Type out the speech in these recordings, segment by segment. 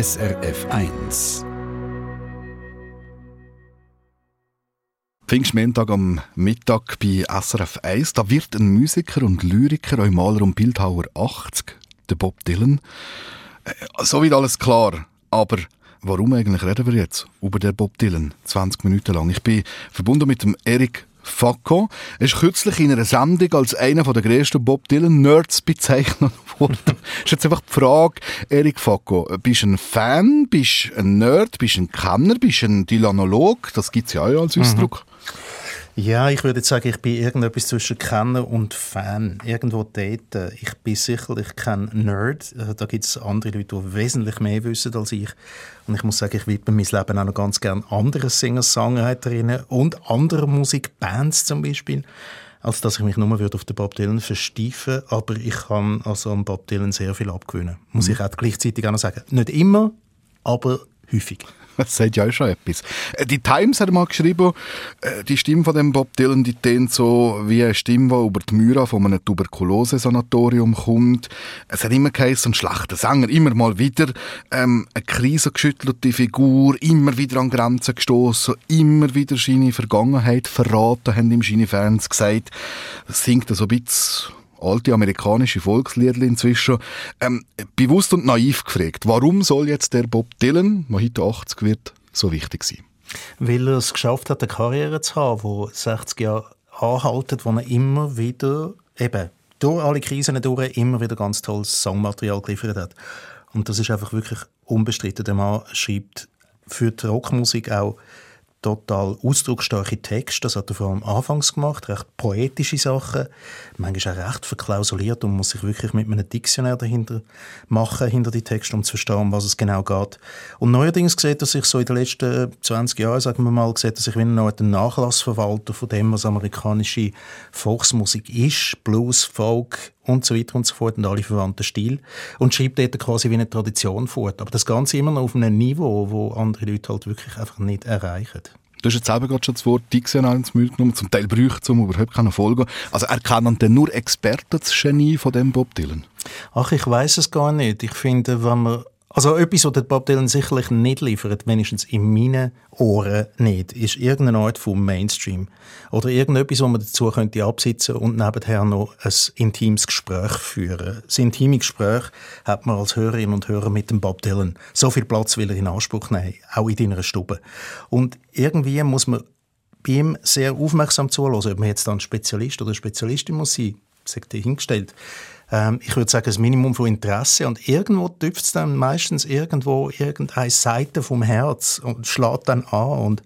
SRF 1. Pfingstmontag am Mittag bei SRF 1. Da wird ein Musiker und Lyriker, ein Maler und Bildhauer 80, der Bob Dylan. Äh, so wird alles klar. Aber warum eigentlich reden wir jetzt über den Bob Dylan 20 Minuten lang? Ich bin verbunden mit dem Erik Facco. Ist kürzlich in einer Sendung als einer der grössten Bob Dylan-Nerds bezeichnet worden. ist jetzt einfach die Frage, Erik Facco, bist du ein Fan, bist du ein Nerd, bist du ein Kenner, bist du ein Dylanolog? Das gibt es ja auch als mhm. Ausdruck. Mhm. Ja, ich würde sagen, ich bin irgendetwas zwischen Kenner und Fan. Irgendwo dort. Ich bin sicherlich kein Nerd. Da gibt es andere Leute, die wesentlich mehr wissen als ich. Und ich muss sagen, ich widme mein Leben auch noch ganz gerne anderen Singer-Songwriterinnen und anderen Musikbands zum Beispiel, als dass ich mich nur auf den Bob Dylan versteifen Aber ich kann also am Bob Dylan sehr viel abgewinnen. Muss mhm. ich auch gleichzeitig auch noch sagen. Nicht immer, aber häufig. Das sagt ja auch schon etwas. Äh, die Times hat mal geschrieben, äh, die Stimme von dem Bob Dylan, die tönt so wie eine Stimme, die über die Myra von einem Tuberkulose-Sanatorium kommt. Es hat immer geheißen, ein schlechter Sänger, immer mal wieder ähm, eine krisengeschüttelte Figur, immer wieder an Grenzen gestoßen, immer wieder seine Vergangenheit verraten, haben ihm seine Fans gesagt. Das singt so ein bisschen alte amerikanische Volkslieder inzwischen, ähm, bewusst und naiv gefragt, warum soll jetzt der Bob Dylan, der heute 80 wird, so wichtig sein? Weil er es geschafft hat, eine Karriere zu haben, die 60 Jahre anhaltet, wo er immer wieder, eben, durch alle Krisen durch, immer wieder ganz tolles Songmaterial geliefert hat. Und das ist einfach wirklich unbestritten. Der Mann schreibt für die Rockmusik auch total ausdrucksstarke Texte. Das hat er vor allem anfangs gemacht, recht poetische Sachen, manchmal auch recht verklausuliert und muss sich wirklich mit einem Diktionär dahinter machen, hinter die Texte, um zu verstehen, um was es genau geht. Und neuerdings sieht er sich so in den letzten 20 Jahren, sagen wir mal, sieht er sich wie noch ein Nachlassverwalter von dem, was amerikanische Volksmusik ist, Blues, Folk, und so weiter und so fort und alle verwandten Stil und schreibt dort quasi wie eine Tradition vor. Aber das Ganze immer noch auf einem Niveau, wo andere Leute halt wirklich einfach nicht erreichen. Du hast jetzt selber gerade schon das Wort diktional ins Müll genommen, zum Teil bräuchte es, um überhaupt keine Folge. Also erkennen denn nur Experten das Genie von dem Bob Dylan? Ach, ich weiß es gar nicht. Ich finde, wenn man also etwas, was Bob Dylan sicherlich nicht liefert, wenigstens in meinen Ohren nicht, ist irgendeine Art von Mainstream. Oder irgendetwas, wo man dazu könnte absitzen und nebenher noch ein intimes Gespräch führen. Das intime Gespräch hat man als Hörerin und Hörer mit dem Bob Dylan. So viel Platz will er in Anspruch nehmen, auch in deiner Stube. Und irgendwie muss man bei ihm sehr aufmerksam zuhören, ob man jetzt dann Spezialist oder Spezialistin muss sein, sagt er hingestellt ähm, ich würde sagen, das Minimum von Interesse. Und irgendwo tüpft es dann meistens irgendwo irgendeine Seite vom Herz und schlägt dann an. Und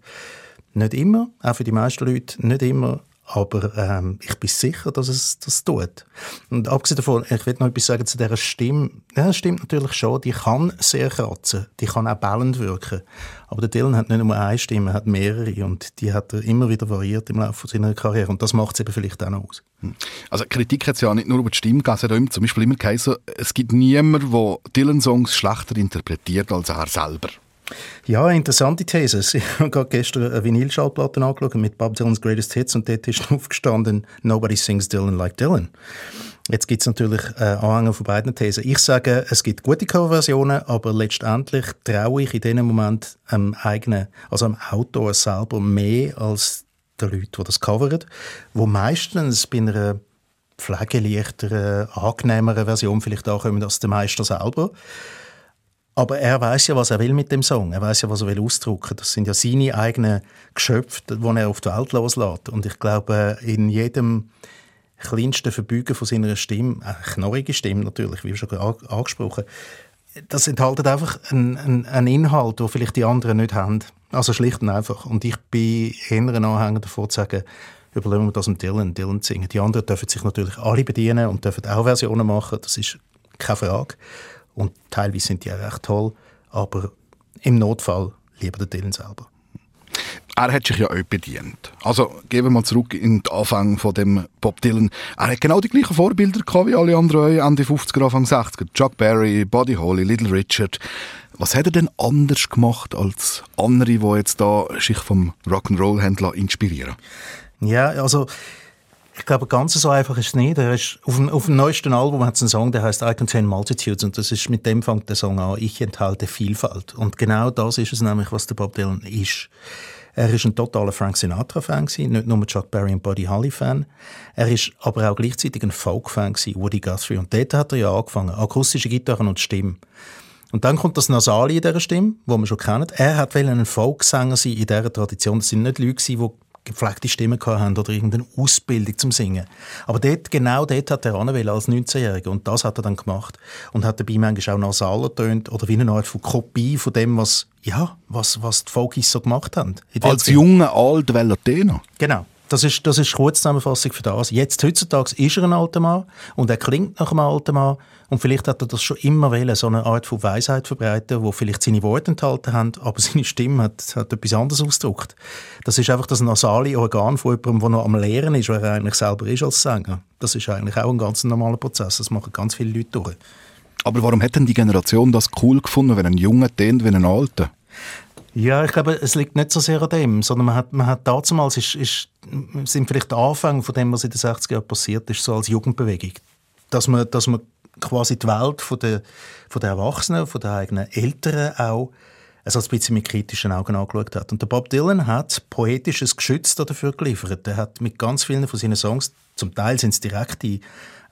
nicht immer, auch für die meisten Leute, nicht immer aber ähm, ich bin sicher, dass es das tut. Und abgesehen davon, ich will noch etwas sagen zu dieser Stimme. Ja, stimmt natürlich schon, die kann sehr kratzen, die kann auch bellend wirken. Aber der Dylan hat nicht nur eine Stimme, er hat mehrere und die hat er immer wieder variiert im Laufe seiner Karriere und das macht es eben vielleicht auch noch aus. Hm. Also Kritik hat es ja nicht nur über die Stimme gegeben, zum Beispiel immer geheißen, es gibt niemanden, der Dylan-Songs schlechter interpretiert als er selber. Ja, interessante These. Ich habe gerade gestern eine Vinylschallplatte angeschaut mit Bob Dylan's Greatest Hits und dort ist aufgestanden «Nobody sings Dylan like Dylan». Jetzt gibt es natürlich äh, Anhänger von beiden Thesen. Ich sage, es gibt gute Coverversionen, aber letztendlich traue ich in diesem Moment am eigenen, also am Autor selber mehr als den Leuten, die das covern, wo meistens bei einer pflegeleichteren, angenehmeren Version vielleicht auch kommen als der Meister selber. Aber er weiß ja, was er will mit dem Song. Er weiß ja, was er will ausdrücken. Das sind ja seine eigenen Geschöpfe, die er auf die Welt loslässt. Und ich glaube, in jedem kleinsten Verbeugen von seiner Stimme, eine knorrige Stimme natürlich, wie schon angesprochen, das enthält einfach einen, einen, einen Inhalt, den vielleicht die anderen nicht haben. Also schlicht und einfach. Und ich bin eher ein Anhänger davon zu sagen, überlegen wir das dem Dylan, Dylan zu singen. Die anderen dürfen sich natürlich alle bedienen und dürfen auch Versionen machen. Das ist keine Frage. Und teilweise sind die auch recht toll, aber im Notfall lieber der Dylan selber. Er hat sich ja auch bedient. Also gehen wir mal zurück in den Anfang von dem Bob Dylan. Er hat genau die gleichen Vorbilder gehabt wie alle anderen Ende 50er, Anfang 60er. Chuck Berry, Buddy Holly, Little Richard. Was hat er denn anders gemacht als andere, die jetzt da sich vom Rock'n'Roll inspirieren? Ja, also Ich glaube, ganz so einfach ist es nicht. Er ist, auf, dem, auf dem neuesten Album hat es einen Song, der heißt I Contain Multitudes und das ist, mit dem fängt der Song an, ich enthalte Vielfalt. Und genau das ist es nämlich, was der Bob Dylan ist. Er ist ein totaler Frank Sinatra-Fan nicht nur Chuck Berry und Buddy Holly-Fan. Er ist aber auch gleichzeitig ein Folk-Fan Woody Guthrie. Und dort hat er ja angefangen, akustische Gitarren und Stimme. Und dann kommt das Nasali in dieser Stimme, wo man schon kennt. Er hat ein Folksänger sein in dieser Tradition. Das sind nicht Leute, die gepflegte Stimmen haben oder irgendeine Ausbildung zum Singen. Aber dort, genau dort hat er anwählen als 19-Jähriger und das hat er dann gemacht und hat dabei manchmal auch nasaler tönt oder wie eine Art von Kopie von dem, was, ja, was, was die Folkis so gemacht haben. Als junger, alt Tenor. Genau. Das ist, das ist Kurzzusammenfassung für das. Jetzt, heutzutage, ist er ein alter Mann und er klingt nach einem alten Mann und vielleicht hat er das schon immer wollen, so eine Art von Weisheit verbreiten, wo vielleicht seine Worte enthalten haben, aber seine Stimme hat, hat etwas anderes ausgedrückt. Das ist einfach das nasale Organ von jemandem, der noch am Lehren ist, wer er eigentlich selber ist als Sänger. Das ist eigentlich auch ein ganz normaler Prozess. Das machen ganz viele Leute durch. Aber warum hat denn die Generation das cool gefunden, wenn ein Junger tönt wie ein Alter? Ja, ich glaube, es liegt nicht so sehr an dem, sondern man hat, man hat damals, ist, ist, sind vielleicht Anfänge von dem, was in den 60er Jahren passiert ist, so als Jugendbewegung. Dass man, dass man quasi die Welt von der, von der Erwachsenen, von der eigenen Eltern auch also ein bisschen mit kritischen Augen angeschaut hat. Und der Bob Dylan hat poetisches Geschütz dafür geliefert. Er hat mit ganz vielen von seinen Songs, zum Teil sind es direkte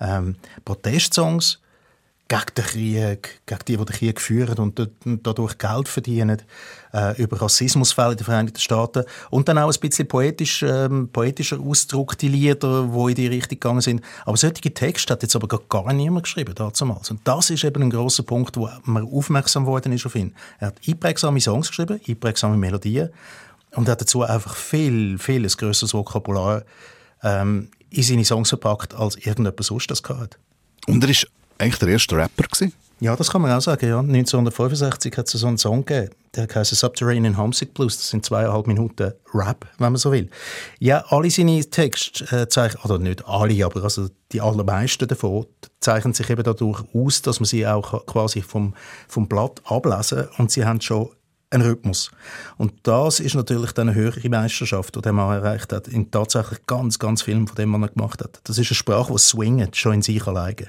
ähm, Protestsongs, gegen den Krieg, gegen die, die den Krieg führen und dadurch Geld verdienen, äh, über Rassismusfälle in den Vereinigten Staaten und dann auch ein bisschen poetisch, ähm, poetischer Ausdruck, die Lieder, die in die Richtung gegangen sind. Aber solche Texte hat jetzt aber gar niemand geschrieben damals. Und das ist eben ein großer Punkt, wo man aufmerksam worden ist auf ihn. Er hat einprägsame Songs geschrieben, einprägsame Melodien und er hat dazu einfach viel, viel ein grösseres Vokabular ähm, in seine Songs verpackt, als irgendjemand sonst das hat. Und er ist eigentlich der erste Rapper gewesen? Ja, das kann man auch sagen. Ja. 1965 hat es so einen Song gegeben, der heißt Subterranean Homesick Blues. Das sind zweieinhalb Minuten Rap, wenn man so will. Ja, alle seine Texte äh, zeichnen, oder nicht alle, aber also die allermeisten davon zeichnen sich eben dadurch aus, dass man sie auch quasi vom, vom Blatt ablesen und sie haben schon einen Rhythmus. Und das ist natürlich dann eine höhere Meisterschaft, die der Mann erreicht hat, in tatsächlich ganz, ganz vielen von dem, was er gemacht hat. Das ist eine Sprache, die swingt, schon in sich alleine.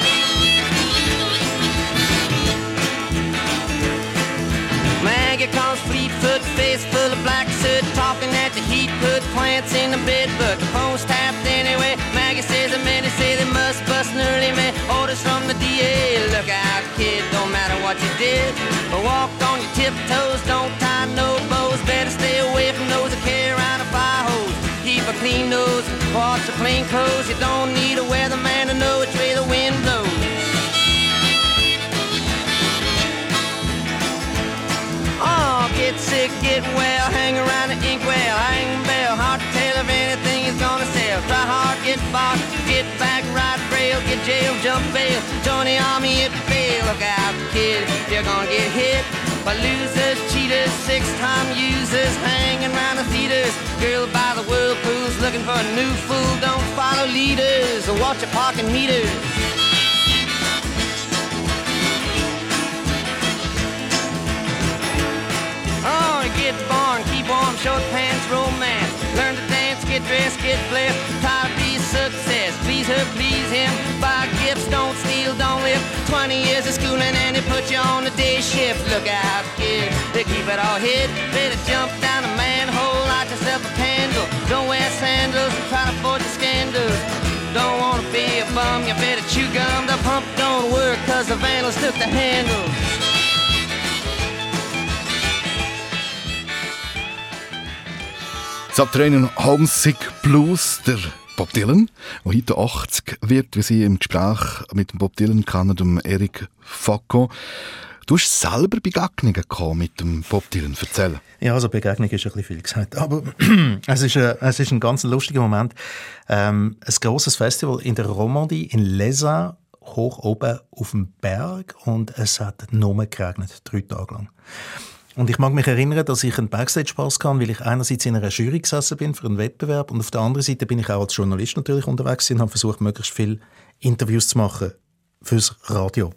Maggie comes Fleetfoot, face full of black soot, talking at the heat, put plants in the bed, but the phone's tapped anyway. Maggie says the men say they must bust an early man. Orders from the DA. Look out, kid, don't matter what you did. Walk on your tiptoes, don't tie no bows. Better stay away from those that carry around a fire hose. Keep a clean nose, wash your clean clothes. You don't need a weatherman to know which way well, hang around the inkwell, hang bell, hard to tell if anything is gonna sell. Try hard, get bought, get back, ride rail, get jail, jump bail, join the army if you fail. Look out, kid, you're gonna get hit by losers, cheaters, six-time users, hanging around the theaters. Girl by the whirlpools, looking for a new fool. Don't follow leaders or watch your parking meters. Short pants, romance. Learn to dance, get dressed, get blessed. Try to be success. Please her, please him. Buy gifts, don't steal, don't live. 20 years of schooling and they put you on the day shift. Look out, kid, they keep it all hid. Better jump down a manhole, light yourself a candle. Don't wear sandals and try to avoid the scandals. Don't wanna be a bum, you better chew gum. The pump don't work cause the vandals took the handle. Subterranean Homesick Blues, der Bob Dylan, der heute 80 wird, wie Sie im Gespräch mit dem Bob Dylan kennen, dem Eric Facco. Du hast selber Begegnungen mit dem Bob Dylan. Erzähl. Ja, also Begegnung ist ein bisschen viel gesagt. Aber es, ist ein, es ist ein ganz lustiger Moment. Ähm, ein grosses Festival in der Romandie, in Lesa, hoch oben auf dem Berg. Und es hat nur geregnet, drei Tage lang. Und ich mag mich erinnern, dass ich einen Backstage-Pass hatte, weil ich einerseits in einer Jury gesessen bin für einen Wettbewerb und auf der anderen Seite bin ich auch als Journalist natürlich unterwegs und habe versucht, möglichst viele Interviews zu machen fürs Radio.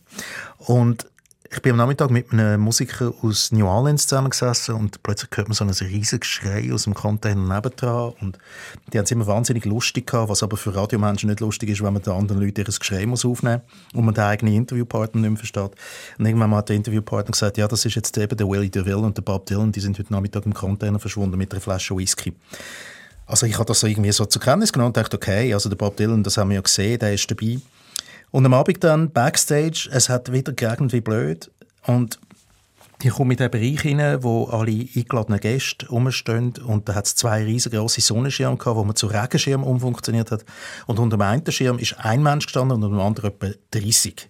Und ich bin am Nachmittag mit einem Musiker aus New Orleans zusammengesessen und plötzlich hört man so ein riesiges Schrei aus dem Container nebendran und die haben es immer wahnsinnig lustig gehabt, was aber für Radiomenschen nicht lustig ist, wenn man den anderen Leuten ihr Geschrei muss aufnehmen muss und man den eigenen Interviewpartner nicht mehr versteht. Und irgendwann hat der Interviewpartner gesagt, ja, das ist jetzt eben der Willie DeVille und der Bob Dylan, die sind heute Nachmittag im Container verschwunden mit einer Flasche Whisky. Also ich habe das irgendwie so zur Kenntnis genommen und dachte, okay, also der Bob Dylan, das haben wir ja gesehen, der ist dabei. Und am Abend dann Backstage, es hat wieder geregnet wie blöd und ich komme in den Bereich rein, wo alle eingeladenen Gäste rumstehen und da hat es zwei riesengroße Sonnenschirme gehabt, wo man zu Regenschirm umfunktioniert hat und unter dem einen Schirm ist ein Mensch gestanden und unter dem anderen etwa 30.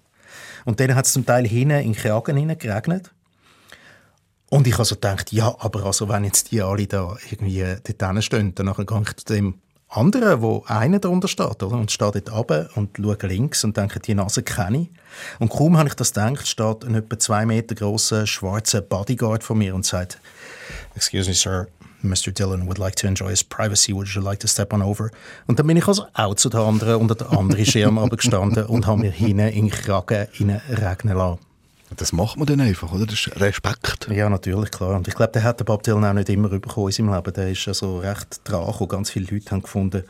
Und dann hat es zum Teil hinten in Kragen geregnet. Und ich also gedacht, ja, aber also wenn jetzt die alle da irgendwie dort stehen, dann gehe ich zu dem andere, wo einer darunter steht, oder? Und steht dort runter und schaut links und denkt, die Nase kenne ich. Und kaum habe ich das gedacht, steht ein etwa zwei Meter grosser schwarzer Bodyguard vor mir und sagt, Excuse me, Sir, Mr. Dillon would like to enjoy his privacy. Would you like to step on over? Und dann bin ich also auch zu der anderen unter der anderen Schirm gestanden und habe mir hinten in den Kragen regnen lassen. Das macht man dann einfach, oder? Das ist Respekt. Ja, natürlich, klar. Und ich glaube, der hat der Bob Dylan auch nicht immer bekommen in seinem Leben. Der ist also recht dran und ganz viele Leute haben gefunden,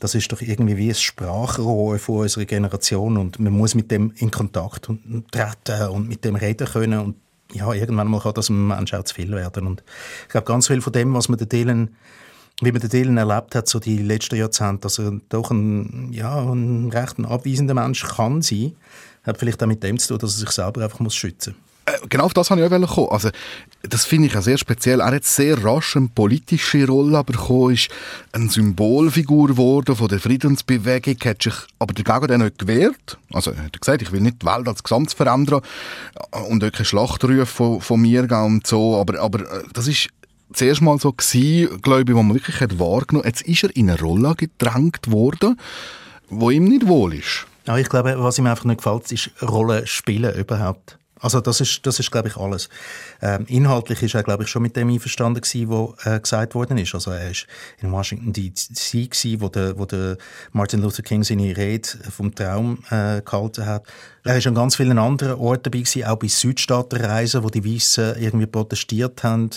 das ist doch irgendwie wie ein Sprachrohr von unserer Generation und man muss mit dem in Kontakt treten und mit dem reden können und ja, irgendwann mal kann das einem Menschen auch zu viel werden. Und ich glaube, ganz viel von dem, was man den Dylan wie man den Dylan erlebt hat, so die letzten Jahrzehnte, dass er doch ein, ja, ein recht abweisender Mensch kann sein, hat vielleicht auch mit dem zu tun, dass er sich selber einfach muss schützen muss. Äh, genau auf das habe ich auch kommen. Also, das finde ich auch sehr speziell. Er hat sehr rasch eine politische Rolle bekommen, ist eine Symbolfigur geworden von der Friedensbewegung, hat sich aber dagegen dann nicht gewehrt. Also, er hat gesagt, ich will nicht die Welt als Gesamt verändern und auch keine Schlachtrufe von, von mir geben und so, aber, aber äh, das ist zuerst mal so gewesen, glaube ich, wo man wirklich hat wahrgenommen Jetzt ist er in eine Rolle gedrängt worden, wo ihm nicht wohl ist. Ja, ich glaube, was ihm einfach nicht gefällt, ist Rolle spielen überhaupt. Also das ist, das ist glaube ich, alles. Ähm, inhaltlich ist er, glaube ich, schon mit dem einverstanden gewesen, was äh, gesagt worden ist. Also er ist in Washington D.C. gewesen, wo der, wo der Martin Luther King seine Rede vom Traum äh, gehalten hat. Er ist an ganz vielen anderen Orten dabei gewesen, auch bei Südstaatenreisen, wo die Weißen irgendwie protestiert haben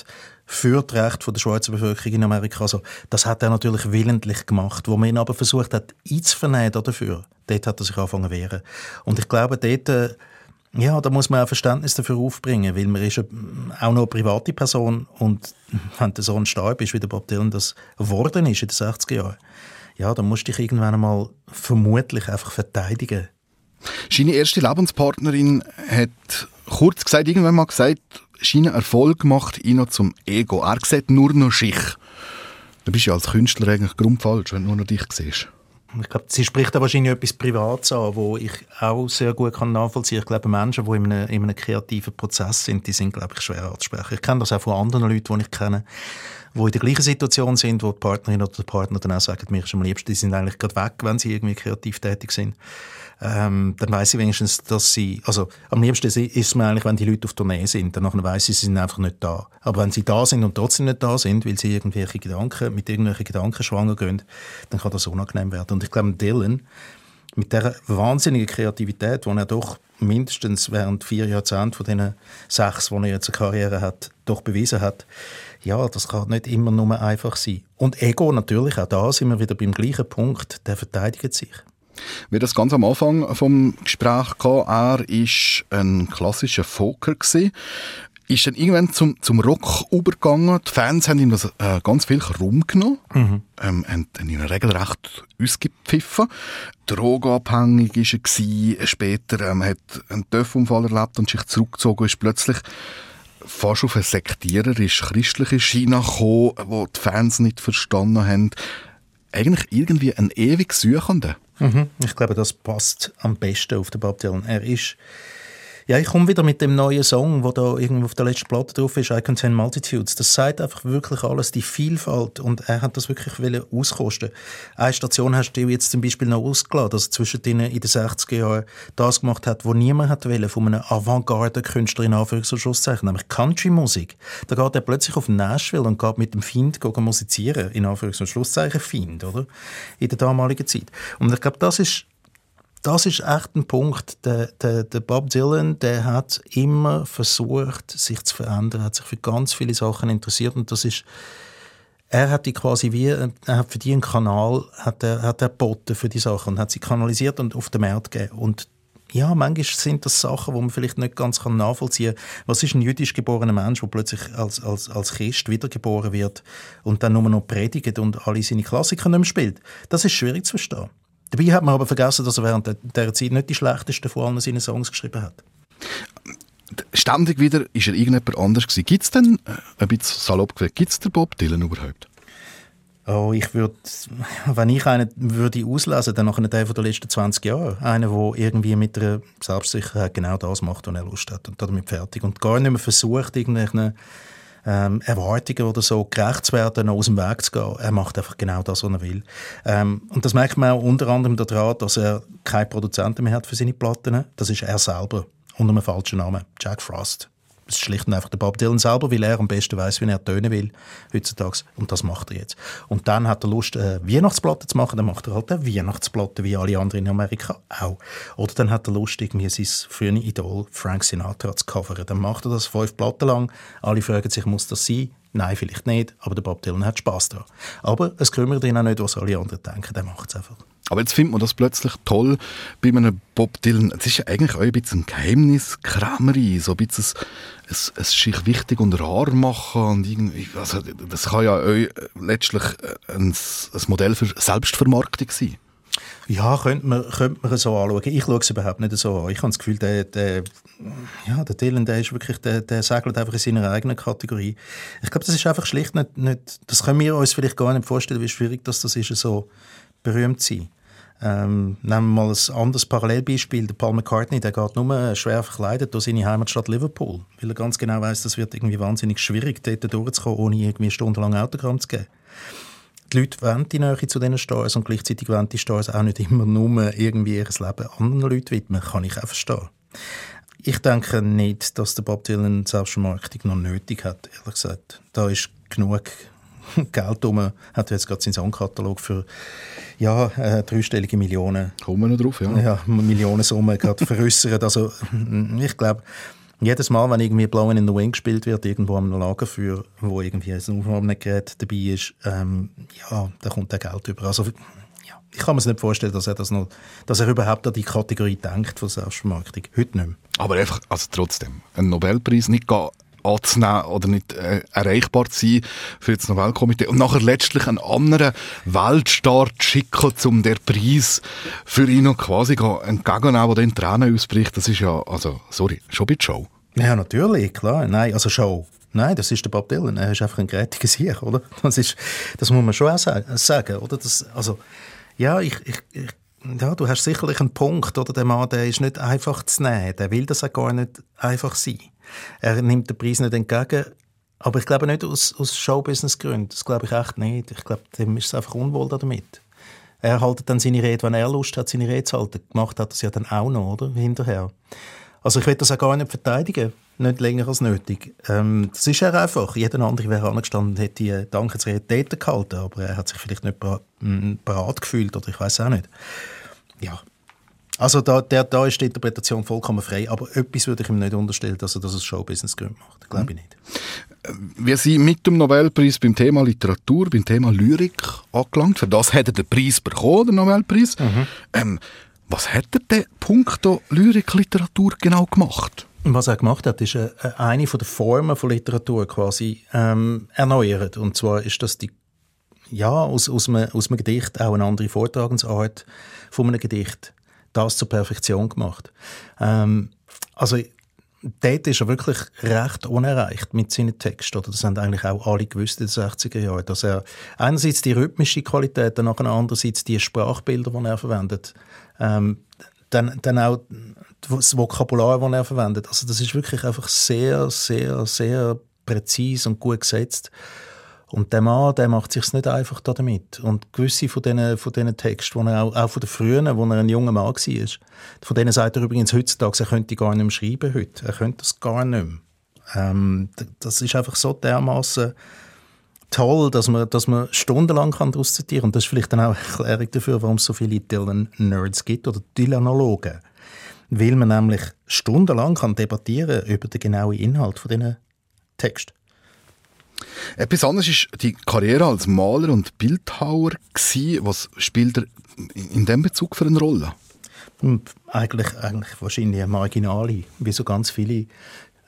für das Recht der schwarzen Bevölkerung in Amerika. Also, das hat er natürlich willentlich gemacht. Wo man ihn aber versucht hat, einzuvernehmen dafür, dort hat er sich angefangen zu wehren. Und ich glaube, dort, äh, ja, da muss man auch Verständnis dafür aufbringen, weil man ist auch noch eine private Person und wenn der Sohn starb ist, wie der Bob Dylan das geworden ist in den 60er Jahren, ja, dann musst du dich irgendwann einmal vermutlich einfach verteidigen. Seine erste Lebenspartnerin hat kurz gesagt, irgendwann mal gesagt, seinen Erfolg macht ihn noch zum Ego. Er sieht nur noch sich. Du bist ja als Künstler eigentlich grundfalsch, wenn du nur noch dich siehst. Ich glaube, sie spricht da wahrscheinlich etwas Privates an, wo ich auch sehr gut kann nachvollziehen kann. Ich glaube, Menschen, die in einem, in einem kreativen Prozess sind, die sind, glaube ich, schwer anzusprechen. Ich kenne das auch von anderen Leuten, die ich kenne, die in der gleichen Situation sind, wo die Partnerin oder der Partner dann auch sagen, mir ist am liebsten, die sind eigentlich gerade weg, wenn sie irgendwie kreativ tätig sind ähm, dann weiß ich wenigstens, dass sie, also am liebsten ist es mir eigentlich, wenn die Leute auf Tournee sind, dann weiß ich, sie sind einfach nicht da. Aber wenn sie da sind und trotzdem nicht da sind, weil sie irgendwelche Gedanken, mit irgendwelchen Gedanken schwanger gehen, dann kann das unangenehm werden. Und ich glaube, Dylan, mit der wahnsinnigen Kreativität, die er doch mindestens während vier Jahrzehnten von diesen sechs, die er jetzt eine Karriere hat, doch bewiesen hat, ja, das kann nicht immer nur einfach sein. Und Ego natürlich, auch da sind wir wieder beim gleichen Punkt, der verteidigt sich. Wir das ganz am Anfang vom Gespräch gehabt. Er ist ein klassischer Folker gewesen. Ist dann irgendwann zum, zum Rock übergegangen. Die Fans haben ihm das äh, ganz viel rumgenommen. Mhm. Ähm, haben ihn regelrecht ausgepfiffen. Drogenabhängig war er. Gewesen. Später ähm, hat einen Töpfunfall erlebt und sich zurückgezogen ist plötzlich fast auf eine sektiererisch christliche China gekommen, wo die Fans nicht verstanden haben. Eigentlich irgendwie ein ewig Suchender. Mhm. Ich glaube, das passt am besten auf den Bob Dylan. Er ist Ja, ich komme wieder mit dem neuen Song, wo da irgendwo auf der letzten Platte drauf ist, I Contain Multitudes. Das sagt einfach wirklich alles, die Vielfalt und er hat das wirklich auskosten. Eine Station hast du jetzt zum Beispiel noch ausgeladen, dass er zwischen denen in den 60er Jahren das gemacht hat, was niemand hat wollen, von einem Avantgarde-Künstler in Anführungs- und Schlusszeichen, nämlich Country-Musik. Da geht er plötzlich auf Nashville und geht mit dem Find musizieren, in Anführungs- und Schlusszeichen Find, oder? In der damaligen Zeit. Und ich glaube, das ist das ist echt ein Punkt. Der, der, der, Bob Dylan, der hat immer versucht, sich zu verändern, hat sich für ganz viele Sachen interessiert und das ist er hat die quasi wie, er hat für die einen Kanal, hat er, hat er geboten für die Sachen und hat sie kanalisiert und auf den Markt gegeben. Und ja, manchmal sind das Sachen, wo man vielleicht nicht ganz nachvollziehen kann. Was ist ein jüdisch geborener Mensch, der plötzlich als, als, als Christ wiedergeboren wird und dann nur noch predigt und alle seine Klassiker nicht mehr spielt? Das ist schwierig zu verstehen. Dabei hat man aber vergessen, dass er während dieser Zeit nicht die schlechtesten von allen seinen Songs geschrieben hat. Ständig wieder ist er irgendjemand anders gewesen. Gibt es denn, äh, ein bisschen salopp gesagt, gibt es den Bob Dylan überhaupt? Oh, ich würde, wenn ich einen würde auslesen, dann nachher der von den letzten 20 Jahren. Einer, der irgendwie mit der Selbstsicherheit genau das macht, was er Lust hat und damit fertig. Und gar nicht mehr versucht, irgendwelchen ähm, Erwartungen oder so gerecht zu werden, aus dem Weg zu gehen. Er macht einfach genau das, was er will. Ähm, und das merkt man auch unter anderem daran, dass er keine Produzenten mehr hat für seine Platten. Das ist er selber, unter einem falschen Namen, Jack Frost. Das ist schlicht und einfach der Bob Dylan selber, weil er am besten weiß, wie er tönen will heutzutage. Und das macht er jetzt. Und dann hat er Lust, eine äh, Weihnachtsplatte zu machen, dann macht er halt eine Weihnachtsplatte, wie alle anderen in Amerika auch. Oder dann hat er Lust, irgendwie sein frühere Idol Frank Sinatra zu covern. Dann macht er das fünf Platten lang. Alle fragen sich, muss das sein? Nein, vielleicht nicht, aber der Bob Dylan hat Spaß daran. Aber es kümmert ihn auch nicht, was alle anderen denken, der macht es einfach. Aber jetzt findet man das plötzlich toll bei einem Bob Dylan. Es ist ja eigentlich auch ein bisschen ein Geheimniskrämerei, so ein bisschen es, es sich wichtig und rar machen und irgendwie, also das kann ja auch letztlich ein, ein Modell für Selbstvermarktung sein. Ja, könnte man, könnte man so anschauen. Ich schaue es überhaupt nicht so an. Ich habe das Gefühl, der, der, ja, der Dylan, der ist wirklich, der, der segelt einfach in seiner eigenen Kategorie. Ich glaube, das ist einfach schlicht nicht, nicht, das können wir uns vielleicht gar nicht vorstellen, wie schwierig das, das ist, so berühmt zu sein. Ähm, nehmen wir mal ein anderes Parallelbeispiel. Der Paul McCartney, der geht nur schwer verkleidet durch seine Heimatstadt Liverpool, weil er ganz genau weiß, das wird irgendwie wahnsinnig schwierig, dort durchzukommen, ohne irgendwie stundenlang Autogramm zu geben. Die Leute wollen die Nähe zu diesen Stars und gleichzeitig wollen die Stars auch nicht immer nur irgendwie ihr Leben anderen Leuten widmen. Kann ich auch verstehen. Ich denke nicht, dass der Bob Dylan Selbstvermarktung noch nötig hat, ehrlich gesagt. Da ist genug Geld rum. Hat jetzt gerade seinen Songkatalog für ja, äh, dreistellige Millionen. Kommen wir noch drauf, ja. Ja, Millionensumme gerade veräussert. Also ich glaube, jedes Mal, wenn irgendwie Blowing in the Wind gespielt wird, irgendwo am Lagerfeuer, wo irgendwie ein Aufnahmegerät dabei ist, ähm, ja, da kommt der Geld über. Also ja, ich kann mir nicht vorstellen, dass er das noch, dass er überhaupt an die Kategorie denkt von Selbstvermarktung. Heute nicht mehr. Aber einfach, also trotzdem, einen Nobelpreis nicht gehen anzunehmen oder nicht äh, erreichbar zu sein für das Nobelkomitee und nachher letztlich einen anderen Weltstar zu schicken, um den Preis für ihn noch quasi entgegenzunehmen, der in Tränen ausbricht, das ist ja, also, sorry, schon ein Show. Ja, natürlich, klar. Nein, also Show. Nein, das ist der Bob Dylan. Er ist einfach ein gerätiger Sieg, oder? Das, ist, das muss man schon auch sagen, oder? Das, also, ja, ich, ich, ich ja, du hast sicherlich einen Punkt, oder? Der Mann, der ist nicht einfach zu nehmen. Der will das auch gar nicht einfach sein. Er nimmt den Preis nicht entgegen, aber ich glaube nicht aus, aus Showbusiness-Gründen. Das glaube ich echt nicht. Ich glaube, dem ist es einfach unwohl damit. Er haltet dann seine Rede, wenn er Lust hat, seine Rede zu halten. Gemacht hat er es ja dann auch noch, oder? Hinterher. Also ich will das auch gar nicht verteidigen. Nicht länger als nötig. Ähm, das ist er einfach. Jeder andere wäre angestanden und hätte die Dankesrede dort gehalten, aber er hat sich vielleicht nicht parat gefühlt oder ich weiß auch nicht. Ja, also da, der, da ist die Interpretation vollkommen frei, aber etwas würde ich ihm nicht unterstellen, dass er das aus Showbusiness-Gründen macht. Glaube ich nicht. Äh, wir sind mit dem Nobelpreis beim Thema Literatur, beim Thema Lyrik angelangt. Für das hat er den Preis bekommen, den Nobelpreis. Mhm. Ähm, was hat er denn punkto Lyrik, Literatur genau gemacht? Was er gemacht hat, ist äh, eine von der Formen von Literatur quasi ähm, erneuert. Und zwar ist das die ja, aus, aus, einem, aus einem Gedicht auch eine andere Vortragensart von einem Gedicht das zur Perfektion gemacht. Ähm, also dort ist er wirklich recht unerreicht mit seinen Texten. Oder das haben eigentlich auch alle gewusst in den 60er Jahren, dass er einerseits die rhythmische Qualität, dann andererseits die Sprachbilder, die er verwendet, ähm, dann, dann auch das Vokabular, das er verwendet. Also das ist wirklich einfach sehr, sehr, sehr präzise und gut gesetzt. Und der Mann, der macht sich nicht einfach damit. Und gewisse von diesen, von diesen Texten, die er auch, auch von den frühen, wo er ein junger Mann war, von denen sagt er übrigens heutzutage, er könnte gar nicht mehr schreiben heute. Er könnte das gar nicht mehr. Ähm, das ist einfach so dermaßen toll, dass man, dass man stundenlang daraus zitieren kann. Und das ist vielleicht dann auch eine Erklärung dafür, warum es so viele Dylan-Nerds gibt oder Dylanologen. Weil man nämlich stundenlang kann debattieren über den genauen Inhalt von diesen Texten. Etwas anderes ist die Karriere als Maler und Bildhauer. Gewesen. Was spielt er in diesem Bezug für eine Rolle? Hm, eigentlich, eigentlich wahrscheinlich eine marginale, wie so ganz viele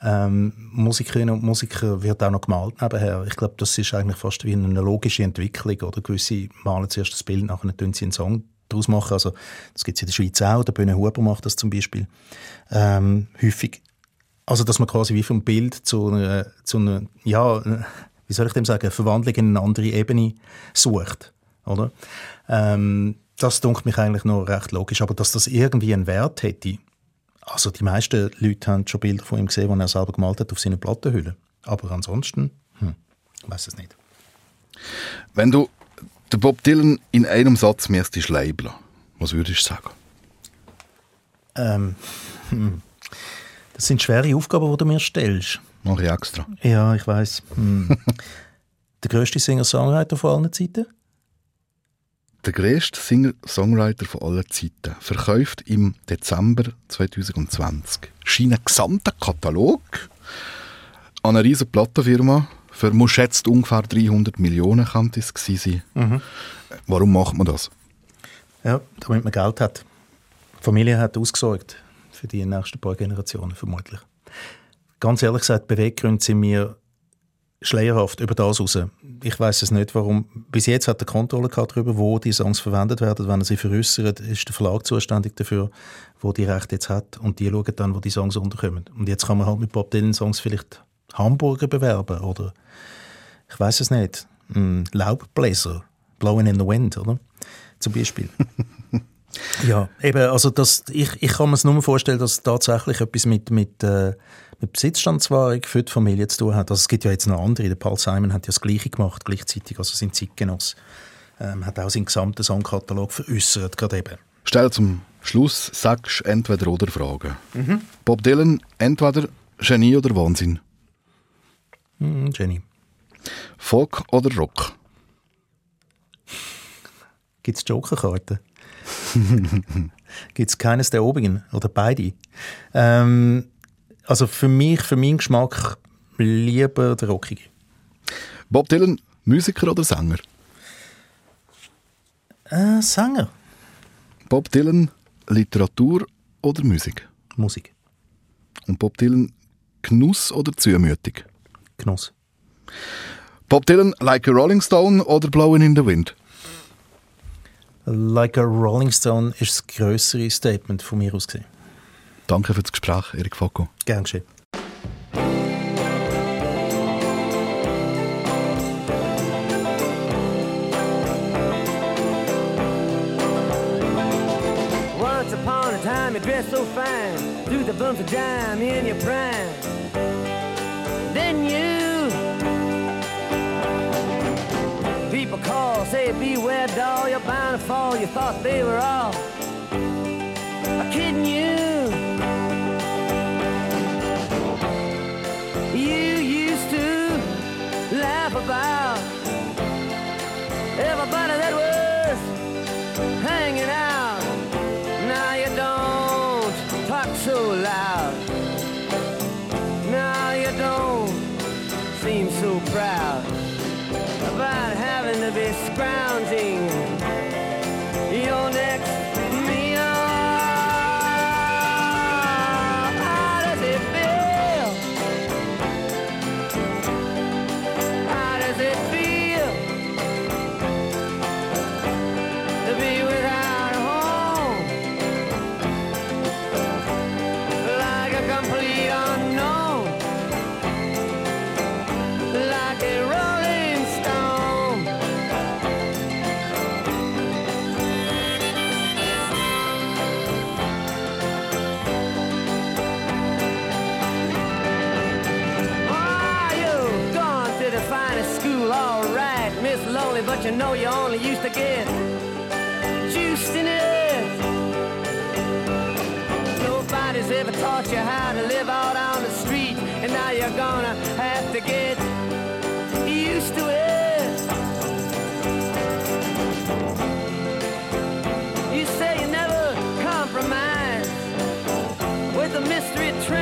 ähm, Musikerinnen und Musiker wird auch noch gemalt nebenher. Ich glaube, das ist eigentlich fast wie eine logische Entwicklung. Oder gewisse malen zuerst das Bild, nachher tun sie einen Song daraus machen. Also, das gibt es in der Schweiz auch. Der Bühne Huber macht das zum Beispiel. Ähm, häufig. Also, dass man quasi wie vom Bild zu einer, zu einer ja, wie soll ich dem sagen, Verwandlung in eine andere Ebene sucht. Oder? Ähm, das dunkelt mich eigentlich noch recht logisch. Aber dass das irgendwie einen Wert hätte, also die meisten Leute haben schon Bilder von ihm gesehen, die er selber gemalt hat auf seinen Plattenhüllen. Aber ansonsten, hm, weiß es nicht. Wenn du den Bob Dylan in einem Satz müsstest labeln, was würdest du sagen? Ähm, hm. Das sind schwere Aufgaben, die du mir stellst. Mach ich extra. Ja, ich weiß. Hm. Der grösste Singer-Songwriter von allen Zeiten? der grösste Singer-Songwriter von aller Zeiten, verkauft im Dezember 2020 scheinen gesamten Katalog an eine riesige Plattenfirma für, man schätzt, ungefähr 300 Millionen könnte es sein. Mhm. Warum macht man das? Ja, damit man Geld hat. Die Familie hat ausgesorgt für die nächsten paar Generationen vermutlich. Ganz ehrlich gesagt, Beweggründe sind mir schleierhaft über das raus. Ich weiß es nicht, warum. Bis jetzt hat er Kontrolle darüber, wo die Songs verwendet werden. Wenn er sie veräußert, ist der Verlag zuständig dafür, wo die Rechte jetzt hat. Und die schauen dann, wo die Songs unterkommen. Und jetzt kann man halt mit Bob Dylan Songs vielleicht Hamburger bewerben oder ich weiß es nicht. Ein Laubbläser, Blowing in the Wind, oder? Zum Beispiel. ja, eben, also das, ich, ich kann mir es nur vorstellen, dass tatsächlich etwas mit, mit äh, mit Besitzstandswahrung für die Familie zu tun hat. Also es gibt ja jetzt noch andere. Der Paul Simon hat ja das Gleiche gemacht gleichzeitig, also sein Zeitgenoss. Ähm, hat auch seinen gesamten Songkatalog veräußert, gerade eben. Stell zum Schluss sagst entweder oder Fragen. Mhm. Bob Dylan, entweder Genie oder Wahnsinn? Mm, Genie. Folk oder Rock? Gibt es Jokerkarten? Gibt es keines der obigen oder beide? Ähm, also für mich, für meinen Geschmack, lieber der Rockige. Bob Dylan, Musiker oder Sänger? Äh, Sänger. Bob Dylan, Literatur oder Musik? Musik. Und Bob Dylan, Genuss oder Zumütig? Genuss. Bob Dylan, Like a Rolling Stone oder Blowing in the Wind? Like a Rolling Stone ist das größere Statement von mir aus gesehen. Danke für das Gespräch, Erik Focko. Gern geschehen. Once upon a time you dressed so fine Through the bumps of dime in your prime fall, you thought they were all kidding you You used to laugh about everybody that was hanging out. Now you don't talk so loud. Now you don't seem so proud about having to be scrounging you're gonna have to get used to it. You say you never compromise with a mystery train.